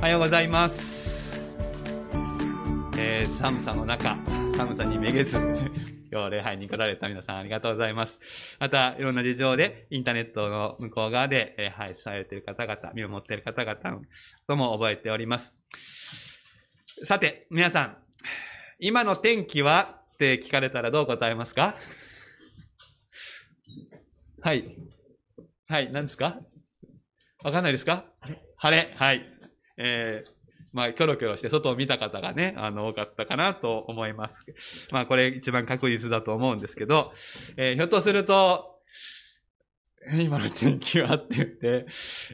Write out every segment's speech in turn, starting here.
おはようございます。えー、寒さの中、寒さにめげず、今日礼拝に来られた皆さんありがとうございます。また、いろんな事情で、インターネットの向こう側で礼拝されている方々、見守っている方々とも覚えております。さて、皆さん、今の天気は？って聞かれたらどう答えますか？はい。はい、何ですか？わかんないですか？晴れ。はい。えー、まあ、キョロキョロして外を見た方がね、あの、多かったかなと思います。まあ、これ一番確実だと思うんですけど、えー、ひょっとすると、今の天気はって言って、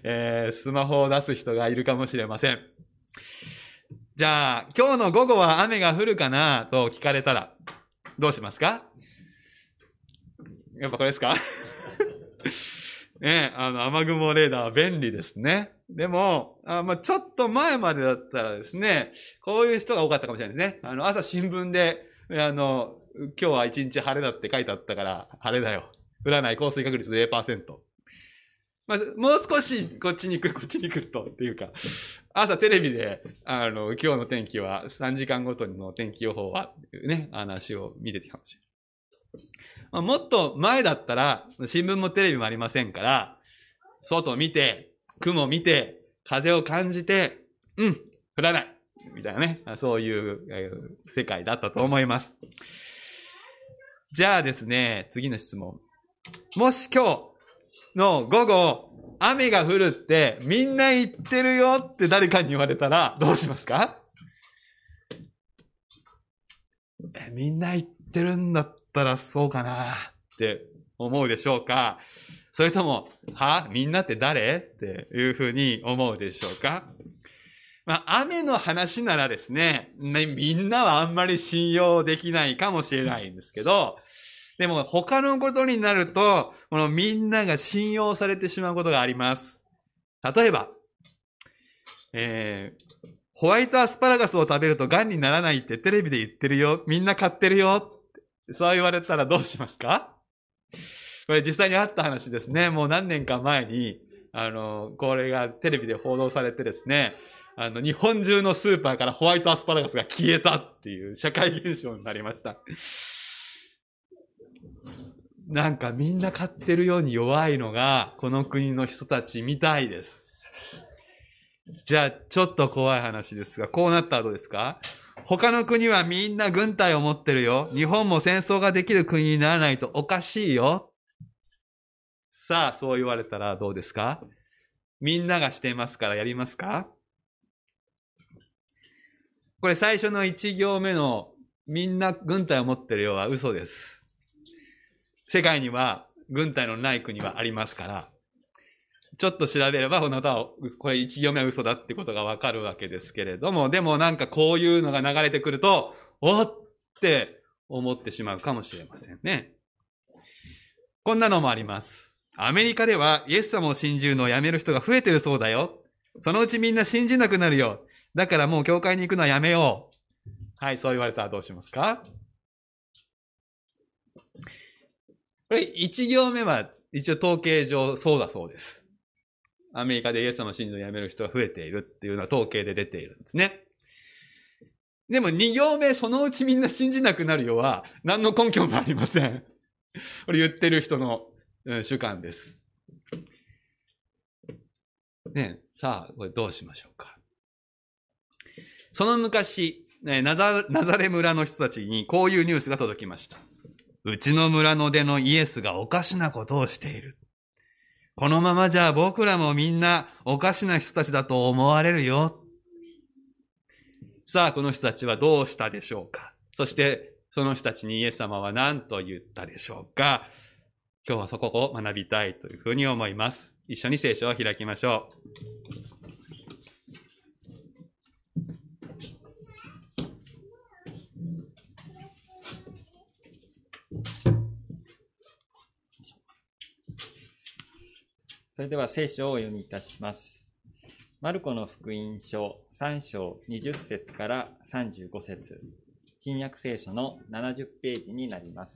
えー、スマホを出す人がいるかもしれません。じゃあ、今日の午後は雨が降るかなと聞かれたら、どうしますか？やっぱこれですか？ねあの、雨雲レーダーは便利ですね。でも、あまあ、ちょっと前までだったらですね、こういう人が多かったかもしれないですね。あの、朝新聞で、あの、今日は一日晴れだって書いてあったから、晴れだよ。降らない降水確率0%。まあ、もう少しこっちに来る、こっちに来ると、っていうか、朝テレビで、あの、今日の天気は、3時間ごとの天気予報は、ね、話を見てたかもしれない。まあ、もっと前だったら、新聞もテレビもありませんから、外を見て、雲を見て、風を感じて、うん、降らない。みたいなね、そういう、世界だったと思います。じゃあですね、次の質問。もし今日の午後、雨が降るってみんな言ってるよって誰かに言われたらどうしますか？えみんな言ってるんだったらそうかなって思うでしょうかそれとも、は？みんなって誰？っていうふうに思うでしょうかまあ、雨の話ならですね、ねみんなはあんまり信用できないかもしれないんですけど、でも他のことになると、このみんなが信用されてしまうことがあります。例えば、えー、ホワイトアスパラガスを食べると癌にならないってテレビで言ってるよ。みんな買ってるよ。そう言われたらどうしますか？これ実際にあった話ですね。もう何年か前に、あの、これがテレビで報道されてですね、あの、日本中のスーパーからホワイトアスパラガスが消えたっていう社会現象になりました。なんかみんな買ってるように弱いのが、この国の人たちみたいです。じゃあ、ちょっと怖い話ですが、こうなったらどうですか？他の国はみんな軍隊を持ってるよ。日本も戦争ができる国にならないとおかしいよ。さあ、そう言われたらどうですか？みんながしてますからやりますか？これ最初の1行目のみんな軍隊を持ってるようは嘘です。世界には軍隊のない国はありますから、ちょっと調べれば、この歌は、これ一行目は嘘だってことがわかるわけですけれども、でもなんかこういうのが流れてくると、おって思ってしまうかもしれませんね。こんなのもあります。アメリカではイエス様を信じるのをやめる人が増えてるそうだよ。そのうちみんな信じなくなるよ。だからもう教会に行くのはやめよう。はい、そう言われたらどうしますか？これ、一行目は一応統計上そうだそうです。アメリカでイエス様を信じるのをやめる人が増えているっていうのは統計で出ているんですね。でも二行目、そのうちみんな信じなくなるよは、何の根拠もありません。これ言ってる人の、うん主観です。ねさあ、これどうしましょうか。その昔、ねナザナザレ村の人たちにこういうニュースが届きました。うちの村の出のイエスがおかしなことをしている。このままじゃ僕らもみんなおかしな人たちだと思われるよ。さあ、この人たちはどうしたでしょうか？そして、その人たちにイエス様は何と言ったでしょうか？今日はそこを学びたいというふうに思います。一緒に聖書を開きましょう。それでは聖書をお読みいたします。マルコの福音書3章20節から35節新約聖書の70ページになります。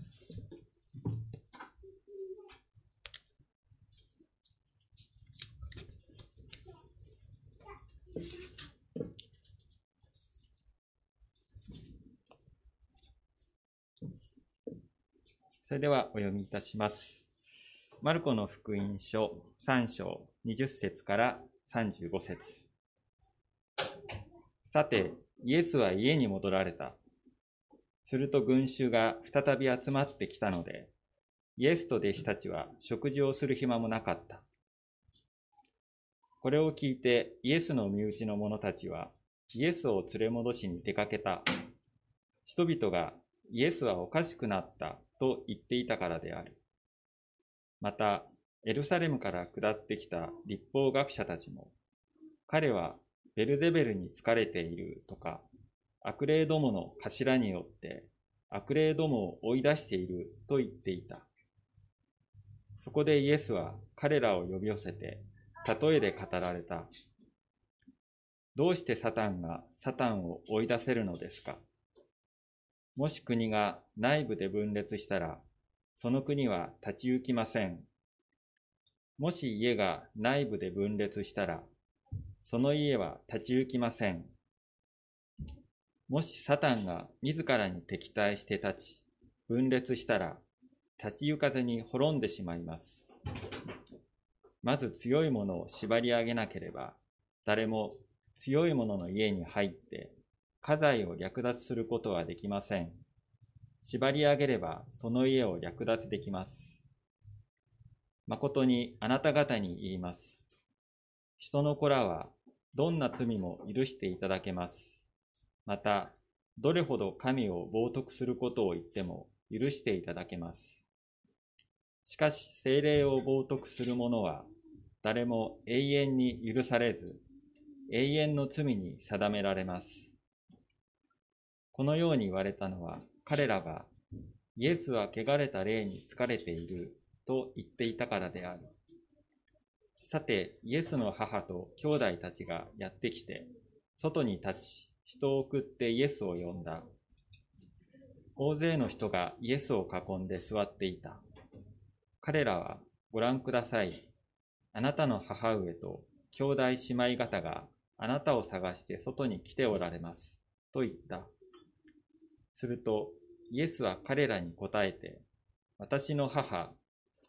それではお読みいたします。マルコの福音書3章20節から35節さて、イエスは家に戻られた。すると群衆が再び集まってきたので、イエスと弟子たちは食事をする暇もなかった。これを聞いてイエスの身内の者たちはイエスを連れ戻しに出かけた。人々がイエスはおかしくなったと言っていたからである。また、エルサレムから下ってきた立法学者たちも、彼はベルゼベルに疲れているとか、悪霊どもの頭によって悪霊どもを追い出していると言っていた。そこでイエスは彼らを呼び寄せて、例えで語られた。どうしてサタンがサタンを追い出せるのですか？もし国が内部で分裂したら、その国は立ち行きません。もし家が内部で分裂したら、その家は立ち行きません。もしサタンが自らに敵対して立ち、分裂したら、立ち行かずに滅んでしまいます。まず強いものを縛り上げなければ、誰も強い者の家に入って、家財を略奪することはできません。縛り上げれば、その家を略奪できます。誠にあなた方に言います。人の子らは、どんな罪も許していただけます。また、どれほど神を冒涜することを言っても許していただけます。しかし、精霊を冒涜する者は、誰も永遠に許されず、永遠の罪に定められます。このように言われたのは、彼らが、イエスは汚れた霊に疲れていると言っていたからである。さて、イエスの母と兄弟たちがやってきて、外に立ち、人を送ってイエスを呼んだ。大勢の人がイエスを囲んで座っていた。彼らは、ご覧ください。あなたの母上と兄弟姉妹方があなたを探して外に来ておられます。と言った。すると、イエスは彼らに答えて、私の母、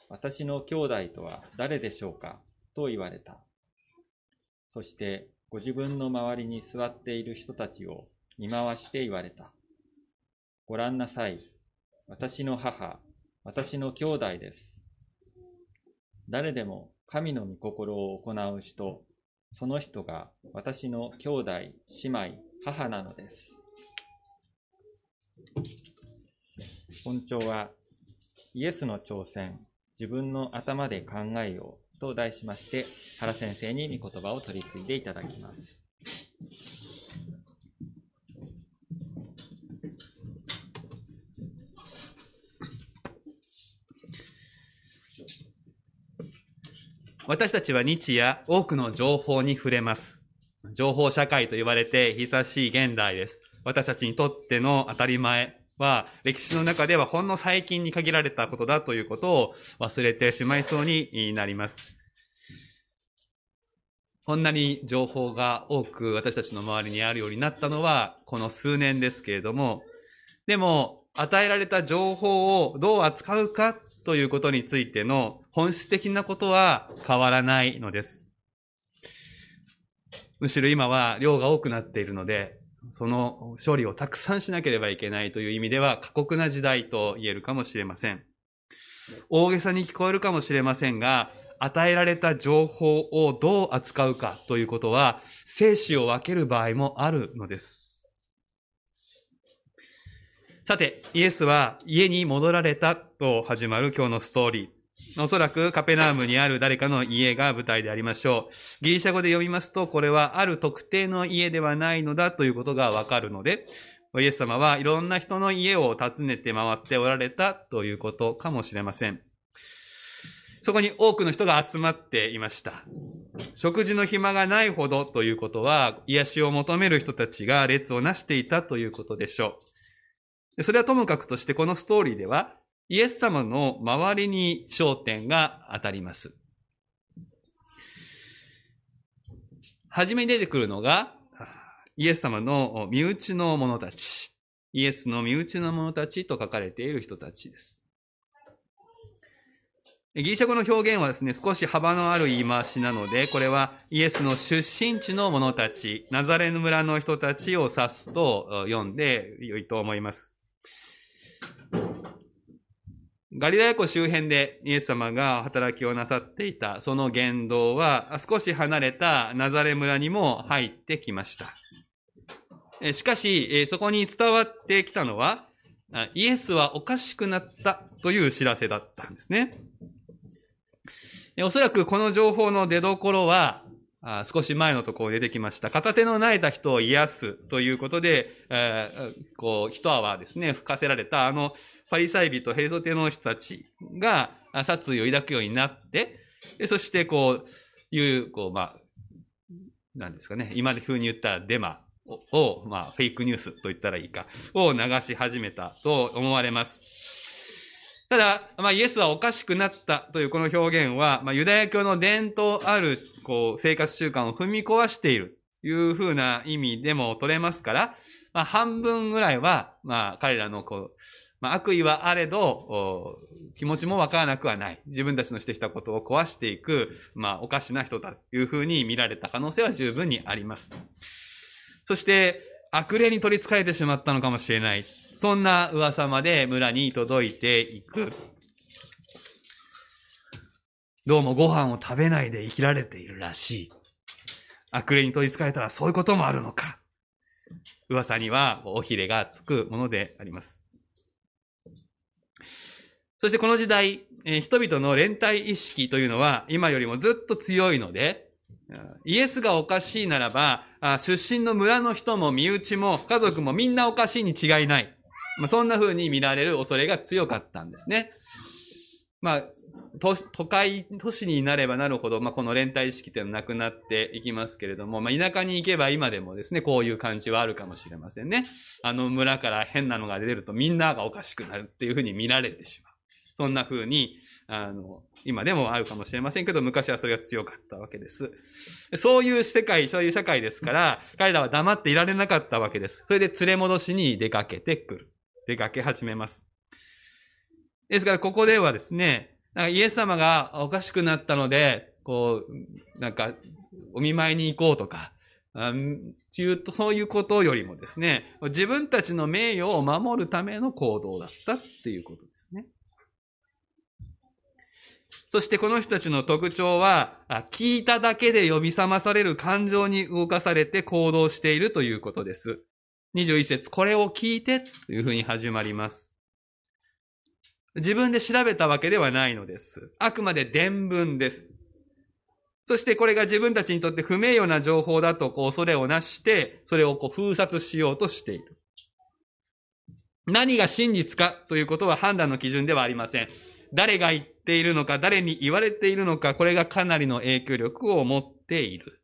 私の兄弟とは誰でしょうか？と言われた。そして、ご自分の周りに座っている人たちを見回して言われた。ご覧なさい。私の母、私の兄弟です。誰でも神の御心を行う人、その人が私の兄弟、姉妹、母なのです。本庁は、イエスの挑戦、自分の頭で考えようと題しまして、原先生に御言葉を取り継いでいただきます。私たちは日夜多くの情報に触れます。情報社会と言われて久しい現代です。私たちにとっての当たり前は歴史の中ではほんの最近に限られたことだということを忘れてしまいそうになります。こんなに情報が多く私たちの周りにあるようになったのはこの数年ですけれども、でも与えられた情報をどう扱うかということについての本質的なことは変わらないのです。むしろ今は量が多くなっているので、その処理をたくさんしなければいけないという意味では過酷な時代と言えるかもしれません。大げさに聞こえるかもしれませんが、与えられた情報をどう扱うかということは、生死を分ける場合もあるのです。さて、イエスは家に戻られたと始まる今日のストーリー。おそらくカペナームにある誰かの家が舞台でありましょう。ギリシャ語で読みますと、これはある特定の家ではないのだということがわかるので、イエス様はいろんな人の家を訪ねて回っておられたということかもしれません。そこに多くの人が集まっていました。食事の暇がないほどということは、癒しを求める人たちが列をなしていたということでしょう。それはともかくとしてこのストーリーでは、イエス様の周りに焦点が当たります。はじめに出てくるのが、イエス様の身内の者たち。イエスの身内の者たちと書かれている人たちです。ギリシャ語の表現はですね、少し幅のある言い回しなので、これはイエスの出身地の者たち、ナザレヌ村の人たちを指すと読んで良いと思います。ガリラヤ湖周辺でイエス様が働きをなさっていたその言動は少し離れたナザレ村にも入ってきました。しかし、そこに伝わってきたのは、イエスはおかしくなったという知らせだったんですね。おそらくこの情報の出所は、少し前のところ出てきました。片手の泣いた人を癒すということで、こう、一泡ですね、吹かせられたあのパリサイ人、ヘルソテの人たちが殺意を抱くようになって、そしてこう、いう、こう、まあ、なんですかね、今風に言ったらデマを、まあ、フェイクニュースと言ったらいいか、を流し始めたと思われます。ただ、まあ、イエスはおかしくなったというこの表現は、まあ、ユダヤ教の伝統ある、こう、生活習慣を踏み壊しているというふうな意味でも取れますから、まあ、半分ぐらいは、まあ、彼らの、こう、まあ、悪意はあれど、気持ちもわからなくはない。自分たちのしてきたことを壊していく、まあ、おかしな人だというふうに見られた可能性は十分にあります。そして、悪霊に取り憑かれてしまったのかもしれない。そんな噂まで村に届いていく。どうもご飯を食べないで生きられているらしい。悪霊に取り憑かれたらそういうこともあるのか。噂にはおひれがつくものであります。そしてこの時代、えー、人々の連帯意識というのは今よりもずっと強いので、イエスがおかしいならば、出身の村の人も身内も家族もみんなおかしいに違いない。まあ、そんな風に見られる恐れが強かったんですね。まあ、都都会、都市になればなるほど、まあ、この連帯意識というのはなくなっていきますけれども、まあ、田舎に行けば今でもですね、こういう感じはあるかもしれませんね。あの村から変なのが出るとみんながおかしくなるっていう風に見られてしまう。そんな風に、あの、今でもあるかもしれませんけど、昔はそれが強かったわけです。そういう世界、そういう社会ですから、彼らは黙っていられなかったわけです。それで連れ戻しに出かけてくる。出かけ始めます。ですから、ここではですね、なんかイエス様がおかしくなったので、こう、なんか、お見舞いに行こうとか、うんそういうことよりもですね、自分たちの名誉を守るための行動だったっていうことそしてこの人たちの特徴は、聞いただけで呼び覚まされる感情に動かされて行動しているということです。21節、これを聞いてというふうに始まります。自分で調べたわけではないのです。あくまで伝聞です。そしてこれが自分たちにとって不名誉な情報だとこう恐れをなして、それをこう封殺しようとしている。何が真実かということは判断の基準ではありません。誰が言っているのか、誰に言われているのか、これがかなりの影響力を持っている。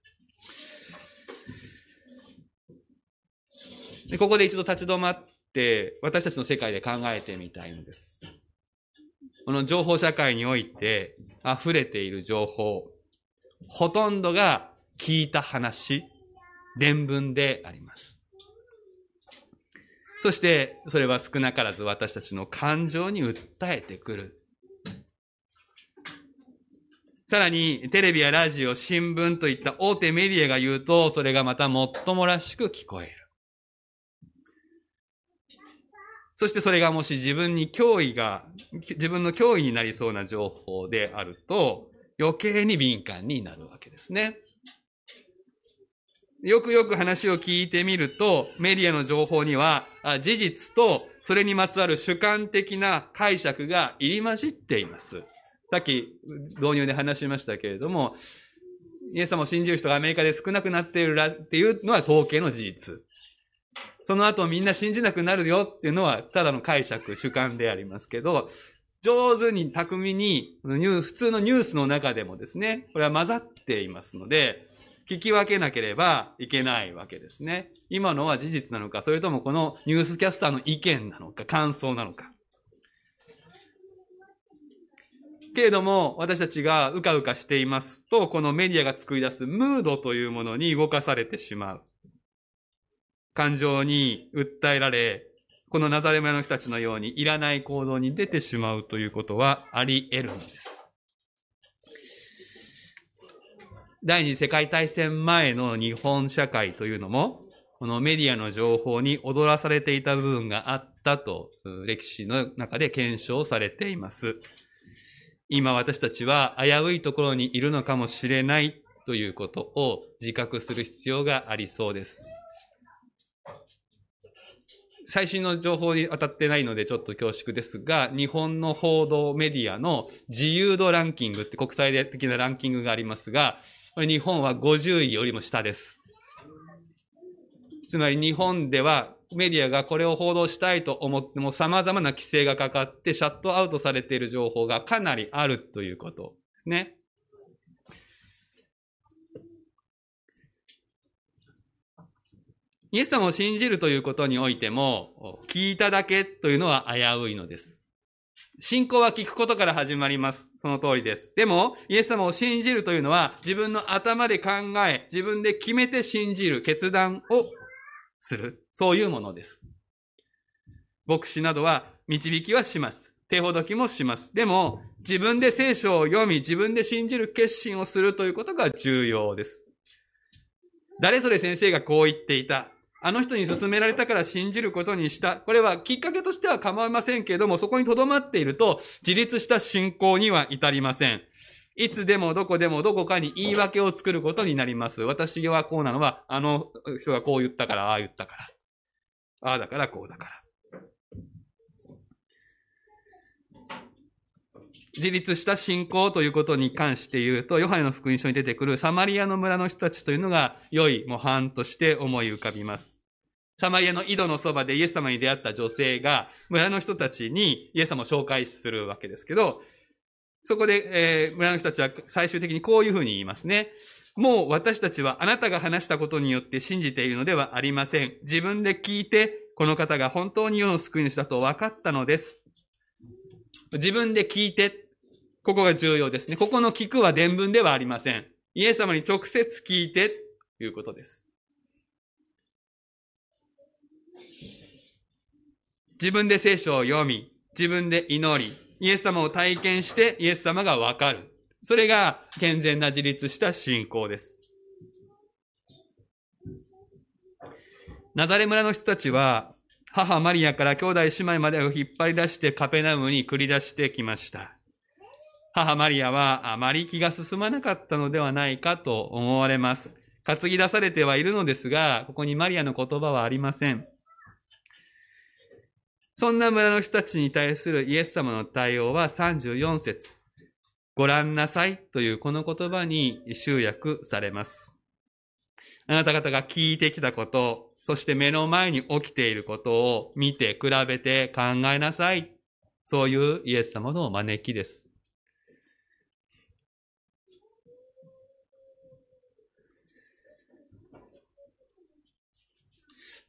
でここで一度立ち止まって、私たちの世界で考えてみたいのです。この情報社会において溢れている情報、ほとんどが聞いた話、伝聞であります。そして、それは少なからず私たちの感情に訴えてくる。さらに、テレビやラジオ、新聞といった大手メディアが言うと、それがまたもっともらしく聞こえる。そしてそれがもし自分に脅威が、自分の脅威になりそうな情報であると、余計に敏感になるわけですね。よくよく話を聞いてみると、メディアの情報には、事実とそれにまつわる主観的な解釈が入り混じっています。さっき導入で話しましたけれども、イエス様を信じる人がアメリカで少なくなっているらっていうのは統計の事実。その後みんな信じなくなるよっていうのはただの解釈、主観でありますけど、上手に巧みに、普通のニュースの中でもですね、これは混ざっていますので、聞き分けなければいけないわけですね。今のは事実なのか、それともこのニュースキャスターの意見なのか、感想なのか。けれども、私たちがうかうかしていますと、このメディアが作り出すムードというものに動かされてしまう。感情に訴えられ、このナザレ村の人たちのようにいらない行動に出てしまうということはあり得るんです。第二次世界大戦前の日本社会というのも、このメディアの情報に踊らされていた部分があったと、歴史の中で検証されています。今私たちは危ういところにいるのかもしれないということを自覚する必要がありそうです。最新の情報に当たってないのでちょっと恐縮ですが、日本の報道メディアの自由度ランキングって国際的なランキングがありますが、日本は50位よりも下です。つまり日本ではメディアがこれを報道したいと思っても様々な規制がかかってシャットアウトされている情報がかなりあるということですね。イエス様を信じるということにおいても、聞いただけというのは危ういのです。信仰は聞くことから始まります。その通りです。でも、イエス様を信じるというのは、自分の頭で考え、自分で決めて信じる決断をする。そういうものです。牧師などは導きはします。手ほどきもします。でも、自分で聖書を読み、自分で信じる決心をするということが重要です。誰それ先生がこう言っていた。あの人に勧められたから信じることにした。これはきっかけとしては構いませんけれども、そこに留まっていると、自立した信仰には至りません。いつでもどこでもどこかに言い訳を作ることになります。私はこうなのは、あの人がこう言ったから、ああ言ったから。ああだからこうだから。自立した信仰ということに関して言うと、ヨハネの福音書に出てくるサマリアの村の人たちというのが良い模範として思い浮かびます。サマリアの井戸のそばでイエス様に出会った女性が村の人たちにイエス様を紹介するわけですけど、そこで、えー、村の人たちは最終的にこういうふうに言いますね。もう私たちはあなたが話したことによって信じているのではありません。自分で聞いて、この方が本当に世の救い主だと分かったのです。自分で聞いて、ここが重要ですね。ここの聞くは伝聞ではありません。イエス様に直接聞いて、ということです。自分で聖書を読み、自分で祈り、イエス様を体験してイエス様がわかる。それが健全な自立した信仰です。ナザレ村の人たちは、母マリアから兄弟姉妹までを引っ張り出してカペナムに繰り出してきました。母マリアはあまり気が進まなかったのではないかと思われます。担ぎ出されてはいるのですが、ここにマリアの言葉はありません。そんな村の人たちに対するイエス様の対応は34節ご覧なさいというこの言葉に集約されます。あなた方が聞いてきたこと、そして目の前に起きていることを見て比べて考えなさい。そういうイエス様の招きです。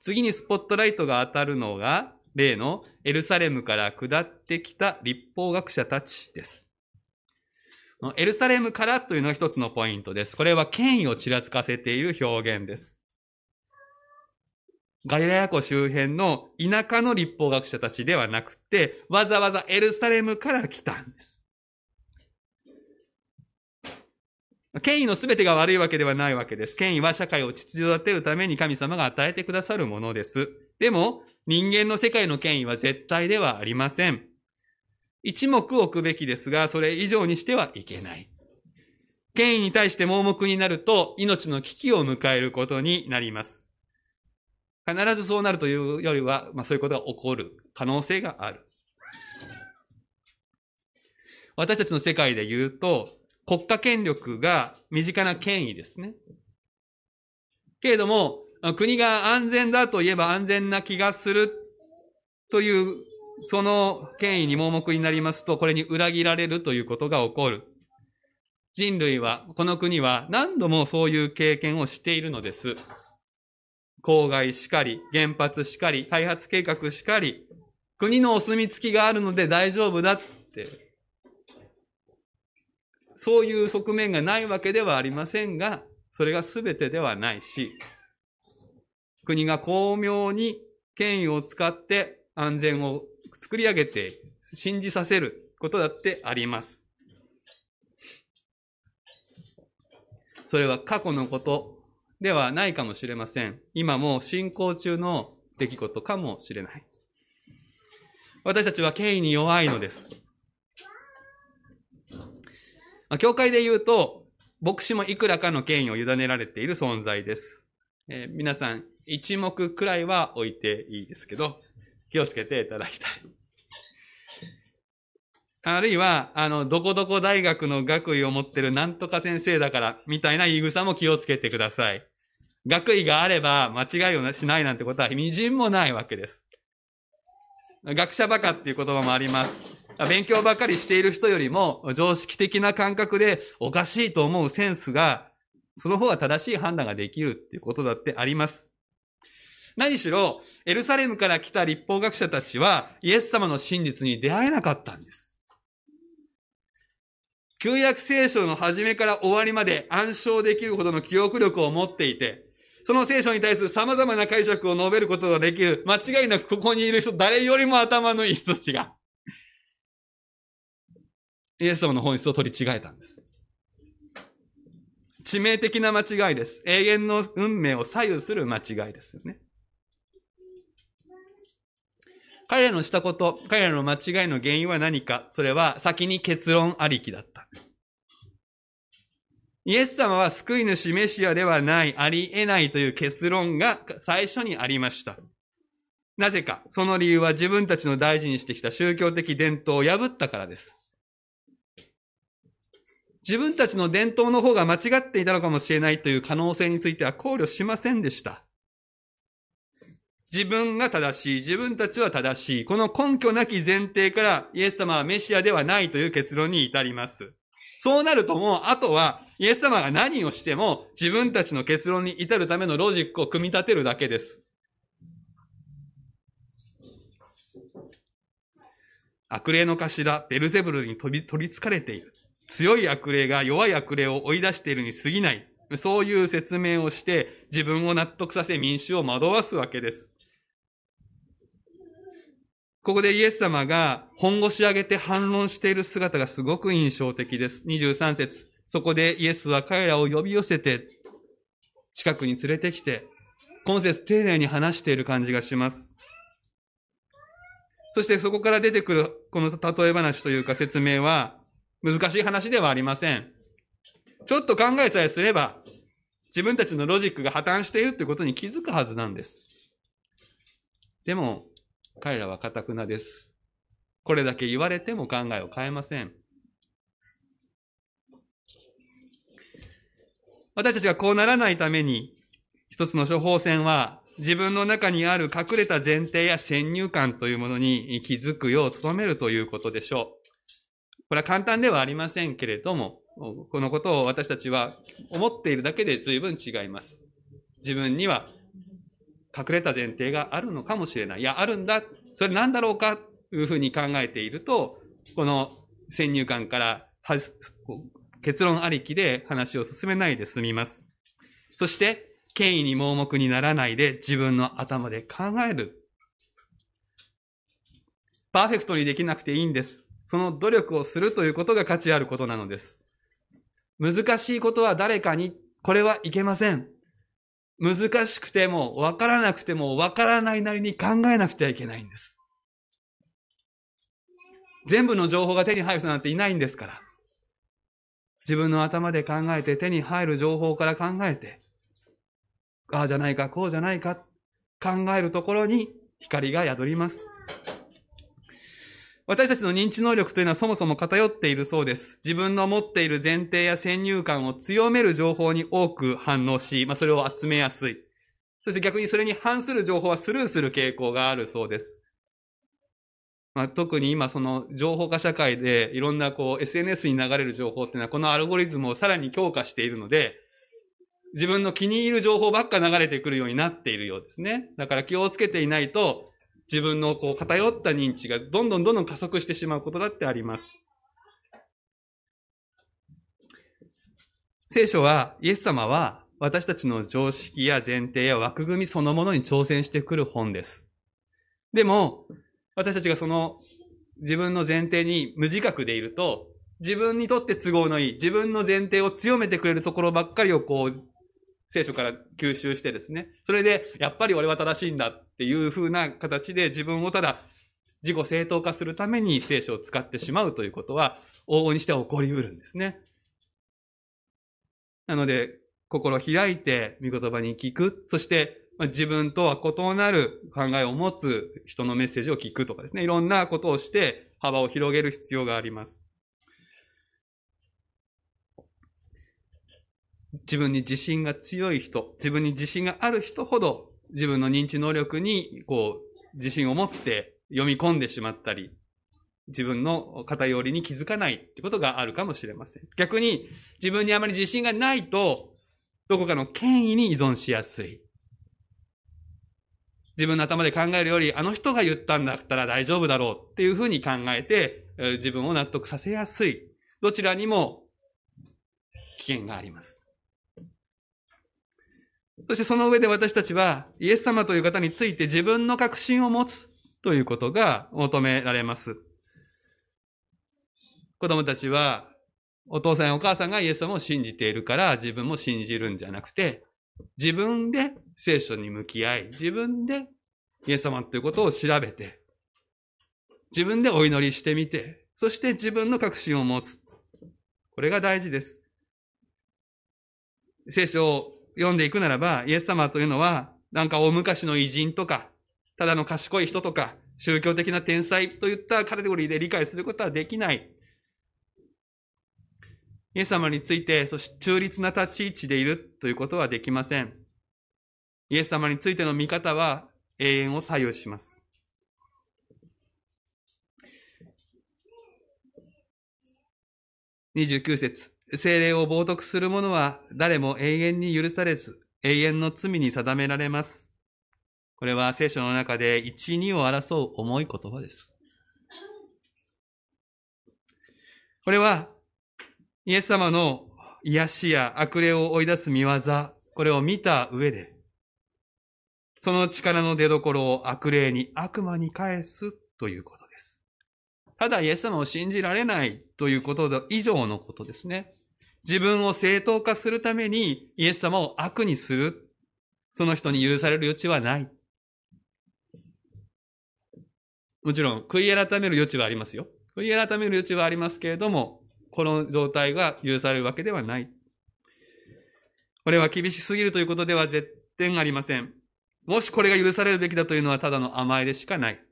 次にスポットライトが当たるのが、例のエルサレムから下ってきた立法学者たちです。エルサレムからというのが一つのポイントです。これは権威をちらつかせている表現です。ガリラヤ湖周辺の田舎の立法学者たちではなくて、わざわざエルサレムから来たんです。権威の全てが悪いわけではないわけです。権威は社会を秩序立てるために神様が与えてくださるものです。でも、人間の世界の権威は絶対ではありません。一目置くべきですが、それ以上にしてはいけない。権威に対して盲目になると、命の危機を迎えることになります。必ずそうなるというよりは、まあ、そういうことが起こる可能性がある。私たちの世界で言うと、国家権力が身近な権威ですね。けれども、国が安全だと言えば安全な気がするという、その権威に盲目になりますと、これに裏切られるということが起こる。人類は、この国は何度もそういう経験をしているのです。郊外しかり、原発しかり、開発計画しかり、国のお墨付きがあるので大丈夫だってそういう側面がないわけではありませんが、それが全てではないし、国が巧妙に権威を使って安全を作り上げて信じさせることだってあります。それは過去のことではないかもしれません。今も進行中の出来事かもしれない。私たちは権威に弱いのです。あ、教会で言うと、牧師もいくらかの権威を委ねられている存在です。えー、皆さん、一目くらいは置いていいですけど、気をつけていただきたい。あるいは、あの、どこどこ大学の学位を持ってるなんとか先生だから、みたいな言い草も気をつけてください。学位があれば間違いをしないなんてことは微塵もないわけです。学者バカっていう言葉もあります。勉強ばかりしている人よりも常識的な感覚でおかしいと思うセンスが、その方が正しい判断ができるっていうことだってあります。何しろ、エルサレムから来た立法学者たちはイエス様の真実に出会えなかったんです。旧約聖書の始めから終わりまで暗唱できるほどの記憶力を持っていて、その聖書に対する様々な解釈を述べることができる、間違いなくここにいる人、誰よりも頭のいい人たちが、イエス様の本質を取り違えたんです。致命的な間違いです。永遠の運命を左右する間違いですよね。彼らのしたこと、彼らの間違いの原因は何か、それは先に結論ありきだったんです。イエス様は救い主メシアではない、ありえないという結論が最初にありました。なぜか、その理由は自分たちの大事にしてきた宗教的伝統を破ったからです。自分たちの伝統の方が間違っていたのかもしれないという可能性については考慮しませんでした。自分が正しい、自分たちは正しい。この根拠なき前提からイエス様はメシアではないという結論に至ります。そうなるともう、あとはイエス様が何をしても自分たちの結論に至るためのロジックを組み立てるだけです。悪霊の頭、ベルゼブルに飛び、取り憑かれている。強い悪霊が弱い悪霊を追い出しているに過ぎない。そういう説明をして自分を納得させ民衆を惑わすわけです。ここでイエス様が本腰上げて反論している姿がすごく印象的です。23節そこでイエスは彼らを呼び寄せて近くに連れてきて、今節丁寧に話している感じがします。そしてそこから出てくるこの例え話というか説明は難しい話ではありません。ちょっと考えさえすれば、自分たちのロジックが破綻しているということに気づくはずなんです。でも、彼らは堅くなです。これだけ言われても考えを変えません。私たちがこうならないために、一つの処方箋は、自分の中にある隠れた前提や先入観というものに気づくよう努めるということでしょう。これは簡単ではありませんけれども、このことを私たちは思っているだけで随分違います。自分には隠れた前提があるのかもしれない。いや、あるんだ。それ何だろうか？というふうに考えていると、この先入観から結論ありきで話を進めないで済みます。そして、権威に盲目にならないで自分の頭で考える。パーフェクトにできなくていいんです。その努力をするということが価値あることなのです。難しいことは誰かに、これはいけません。難しくても、わからなくても、わからないなりに考えなくてはいけないんです。全部の情報が手に入る人なんていないんですから。自分の頭で考えて手に入る情報から考えて、ああじゃないか、こうじゃないか、考えるところに光が宿ります。私たちの認知能力というのはそもそも偏っているそうです。自分の持っている前提や先入観を強める情報に多く反応し、まあ、それを集めやすい。そして逆にそれに反する情報はスルーする傾向があるそうです。まあ、特に今その情報化社会でいろんなこう SNS に流れる情報っていうのはこのアルゴリズムをさらに強化しているので、自分の気に入る情報ばっか流れてくるようになっているようですね。だから気をつけていないと、自分のこう偏った認知がどんどんどんどん加速してしまうことだってあります。聖書は、イエス様は私たちの常識や前提や枠組みそのものに挑戦してくる本です。でも、私たちがその自分の前提に無自覚でいると、自分にとって都合のいい、自分の前提を強めてくれるところばっかりをこう、聖書から吸収してですね。それで、やっぱり俺は正しいんだっていう風な形で自分をただ自己正当化するために聖書を使ってしまうということは、往々にして起こりうるんですね。なので、心を開いて、御言葉に聞く。そして、自分とは異なる考えを持つ人のメッセージを聞くとかですね。いろんなことをして幅を広げる必要があります。自分に自信が強い人、自分に自信がある人ほど自分の認知能力にこう自信を持って読み込んでしまったり、自分の偏りに気づかないってことがあるかもしれません。逆に自分にあまり自信がないと、どこかの権威に依存しやすい。自分の頭で考えるより、あの人が言ったんだったら大丈夫だろうっていうふうに考えて、自分を納得させやすい。どちらにも危険があります。そしてその上で私たちは、イエス様という方について自分の確信を持つということが求められます。子供たちは、お父さんやお母さんがイエス様を信じているから自分も信じるんじゃなくて、自分で聖書に向き合い、自分でイエス様ということを調べて、自分でお祈りしてみて、そして自分の確信を持つ。これが大事です。聖書を読んでいくならば、イエス様というのは、なんか大昔の偉人とか、ただの賢い人とか、宗教的な天才といったカテゴリーで理解することはできない。イエス様について、そして中立な立ち位置でいるということはできません。イエス様についての見方は永遠を左右します。29節精霊を冒涜する者は誰も永遠に許されず、永遠の罪に定められます。これは聖書の中で一、二を争う重い言葉です。これはイエス様の癒しや悪霊を追い出す見業、これを見た上で、その力の出所を悪霊に悪魔に返すということです。ただイエス様を信じられないということ以上のことですね。自分を正当化するためにイエス様を悪にする。その人に許される余地はない。もちろん、悔い改める余地はありますよ。悔い改める余地はありますけれども、この状態が許されるわけではない。これは厳しすぎるということでは絶対ありません。もしこれが許されるべきだというのはただの甘えでしかない。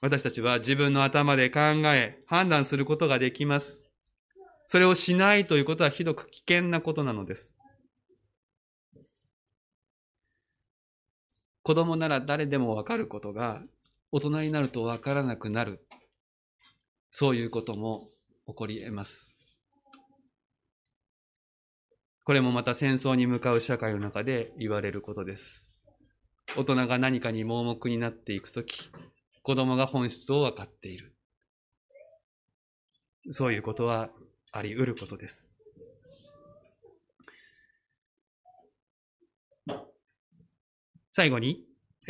私たちは自分の頭で考え、判断することができます。それをしないということはひどく危険なことなのです。子供なら誰でもわかることが、大人になるとわからなくなるそういうことも起こり得ます。これもまた戦争に向かう社会の中で言われることです。大人が何かに盲目になっていくとき、子供が本質を分かっている。そういうことはあり得ることです。最後に、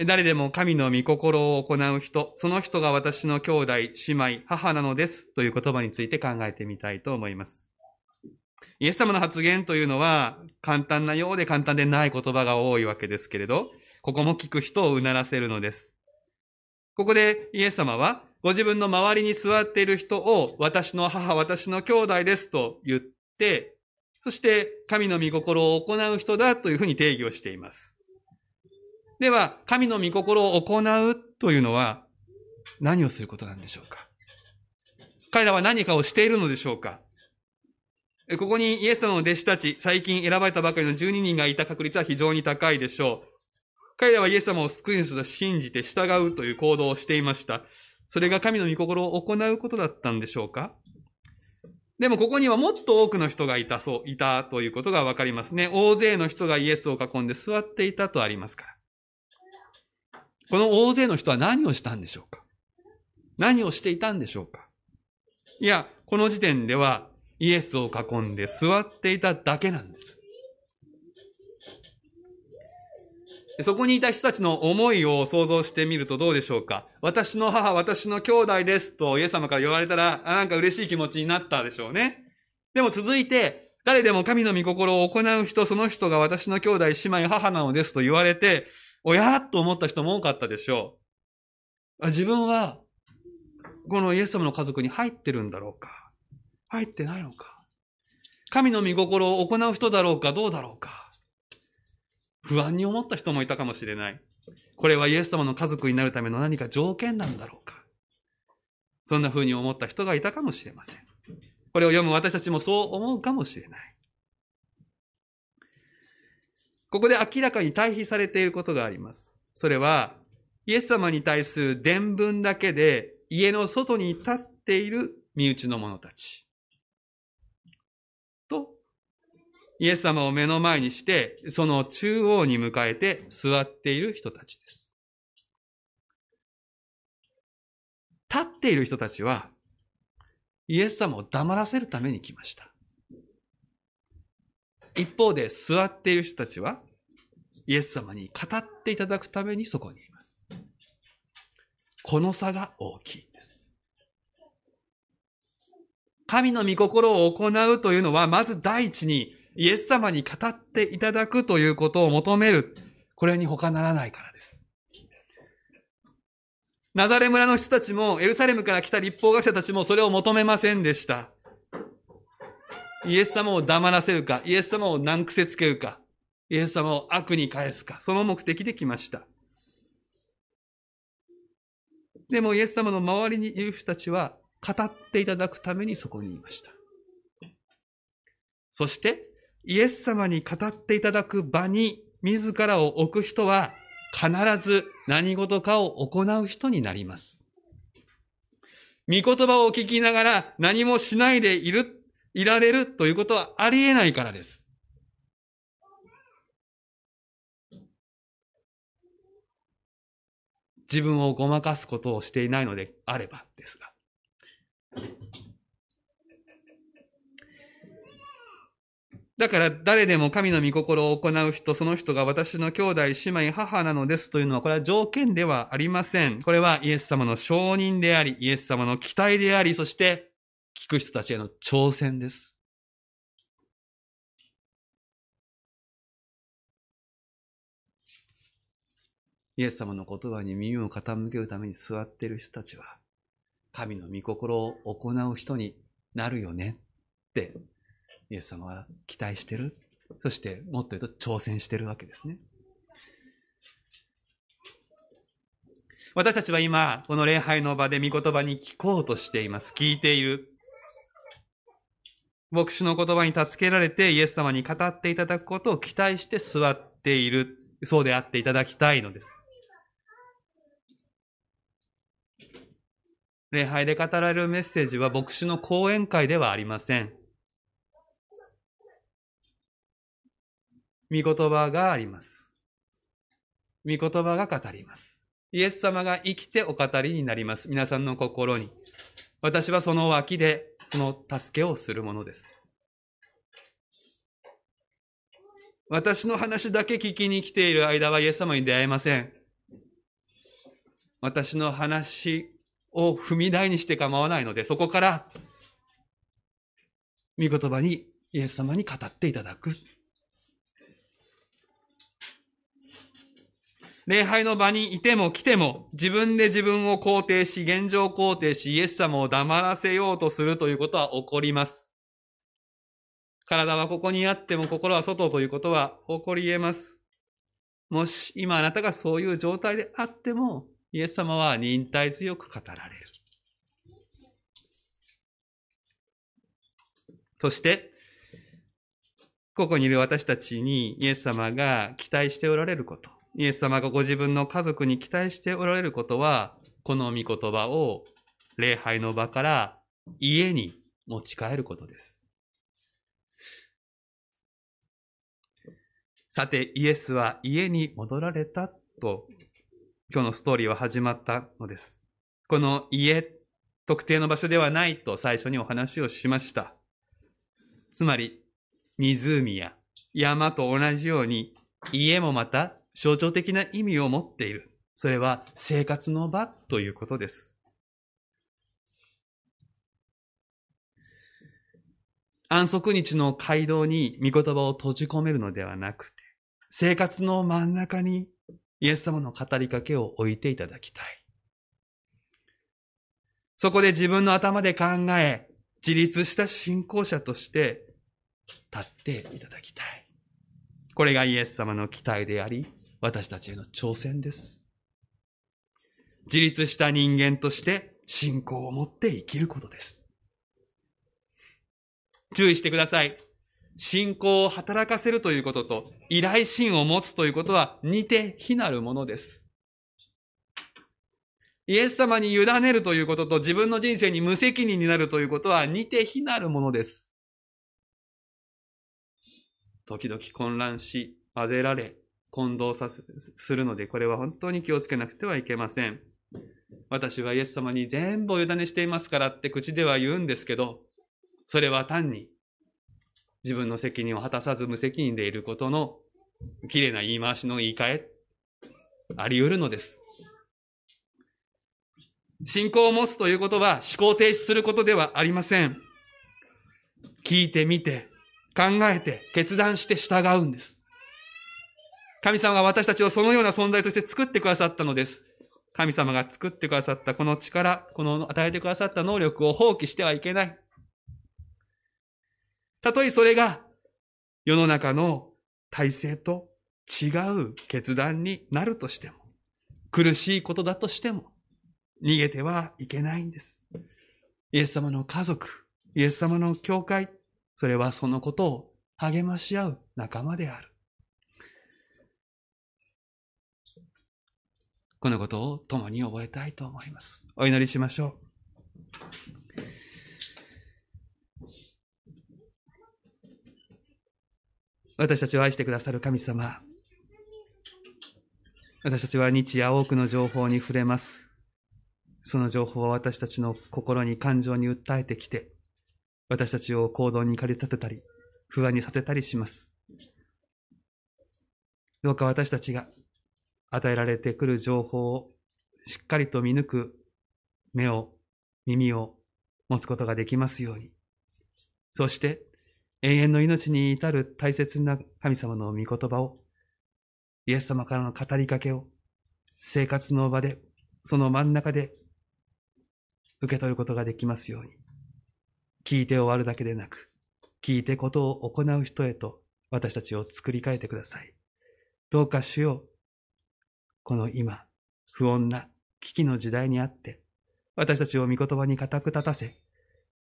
誰でも神の御心を行う人、その人が私の兄弟、姉妹、母なのですという言葉について考えてみたいと思います。イエス様の発言というのは簡単なようで簡単でない言葉が多いわけですけれど、ここも聞く人をうならせるのです。ここでイエス様はご自分の周りに座っている人を私の母、私の兄弟ですと言って、そして神の御心を行う人だというふうに定義をしています。では、神の御心を行うというのは何をすることなんでしょうか？彼らは何かをしているのでしょうか？ここにイエス様の弟子たち、最近選ばれたばかりの12人がいた確率は非常に高いでしょう。彼らはイエス様を救い主と信じて従うという行動をしていました。それが神の御心を行うことだったんでしょうか？でもここにはもっと多くの人がいたそう、いたということがわかりますね。大勢の人がイエスを囲んで座っていたとありますから。この大勢の人は何をしたんでしょうか？何をしていたんでしょうか？いや、この時点ではイエスを囲んで座っていただけなんです。そこにいた人たちの思いを想像してみるとどうでしょうか？私の母、私の兄弟ですとイエス様から言われたら、あなんか嬉しい気持ちになったでしょうね。でも続いて、誰でも神の御心を行う人、その人が私の兄弟、姉妹、母なのですと言われて、おやっと思った人も多かったでしょう。自分は、このイエス様の家族に入ってるんだろうか？入ってないのか？神の御心を行う人だろうか？どうだろうか？不安に思った人もいたかもしれない。これはイエス様の家族になるための何か条件なんだろうかそんな風に思った人がいたかもしれません。これを読む私たちもそう思うかもしれない。ここで明らかに対比されていることがあります。それは、イエス様に対する伝聞だけで家の外に立っている身内の者たち。と、イエス様を目の前にして、その中央に迎えて座っている人たちです。立っている人たちは、イエス様を黙らせるために来ました。一方で座っている人たちは、イエス様に語っていただくためにそこにいます。この差が大きいんです。神の御心を行うというのは、まず第一に、イエス様に語っていただくということを求める。これに他ならないからです。ナザレ村の人たちも、エルサレムから来た立法学者たちもそれを求めませんでした。イエス様を黙らせるか、イエス様を難癖つけるか、イエス様を悪に返すか、その目的で来ました。でもイエス様の周りにいる人たちは、語っていただくためにそこにいました。そして、イエス様に語っていただく場に自らを置く人は必ず何事かを行う人になります。御言葉を聞きながら何もしないでいる、いられるということはありえないからです。自分をごまかすことをしていないのであればですが。だから誰でも神の御心を行う人、その人が私の兄弟、姉妹、母なのですというのは、これは条件ではありません。これはイエス様の承認であり、イエス様の期待であり、そして聞く人たちへの挑戦です。イエス様の言葉に耳を傾けるために座っている人たちは、神の御心を行う人になるよねってイエス様は期待してる？そしてもっと言うと挑戦してるわけですね。私たちは今、この礼拝の場で御言葉に聞こうとしています。聞いている。牧師の言葉に助けられてイエス様に語っていただくことを期待して座っている。そうであっていただきたいのです。礼拝で語られるメッセージは牧師の講演会ではありません。御言葉があります。御言葉が語ります。イエス様が生きてお語りになります。皆さんの心に。私はその脇でその助けをするものです。私の話だけ聞きに来ている間はイエス様に出会えません。私の話を踏み台にして構わないので、そこから、御言葉に、イエス様に語っていただく。礼拝の場にいても来ても、自分で自分を肯定し、現状肯定し、イエス様を黙らせようとするということは起こります。体はここにあっても心は外ということは起こり得ます。もし今あなたがそういう状態であっても、イエス様は忍耐強く語られる。そして、ここにいる私たちにイエス様が期待しておられること、イエス様がご自分の家族に期待しておられることは、この御言葉を礼拝の場から家に持ち帰ることです。さて、イエスは家に戻られたと今日のストーリーは始まったのです。この家、特定の場所ではないと最初にお話をしました。つまり、湖や山と同じように、家もまた象徴的な意味を持っている。それは生活の場ということです。安息日の街道に御言葉を閉じ込めるのではなくて、生活の真ん中にイエス様の語りかけを置いていただきたい。そこで自分の頭で考え、自立した信仰者として立っていただきたい。これがイエス様の期待であり、私たちへの挑戦です。自立した人間として信仰を持って生きることです。注意してください。信仰を働かせるということと、依頼心を持つということは似て非なるものです。イエス様に委ねるということと自分の人生に無責任になるということは似て非なるものです。時々混乱し、あぜられ、混同さするので、これは本当に気をつけなくてはいけません。私はイエス様に全部お委ねしていますからって口では言うんですけど、それは単に自分の責任を果たさず無責任でいることの綺麗な言い回しの言い換え、あり得るのです。信仰を持つということは思考停止することではありません。聞いてみて、考えて、決断して従うんです。神様が私たちをそのような存在として作ってくださったのです。神様が作ってくださったこの力、この与えてくださった能力を放棄してはいけない。たとえそれが世の中の体制と違う決断になるとしても、苦しいことだとしても、逃げてはいけないんです。イエス様の家族、イエス様の教会、それはそのことを励まし合う仲間である。このことを共に覚えたいと思います。お祈りしましょう。私たちを愛してくださる神様。私たちは日夜多くの情報に触れます。その情報は私たちの心に感情に訴えてきて、私たちを行動に駆り立てたり、不安にさせたりします。どうか私たちが与えられてくる情報をしっかりと見抜く目を、耳を持つことができますように。そして永遠の命に至る大切な神様の御言葉を、イエス様からの語りかけを、生活の場で、その真ん中で受け取ることができますように。聞いて終わるだけでなく、聞いてことを行う人へと私たちを作り変えてください。どうか主よ、この今、不穏な危機の時代にあって、私たちを御言葉に固く立たせ、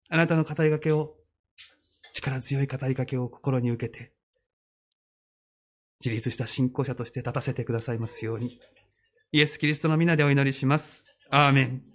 あなたの語りかけを力強い語りかけを心に受けて、自立した信仰者として立たせてくださいますように。イエス・キリストの皆でお祈りします。アーメン。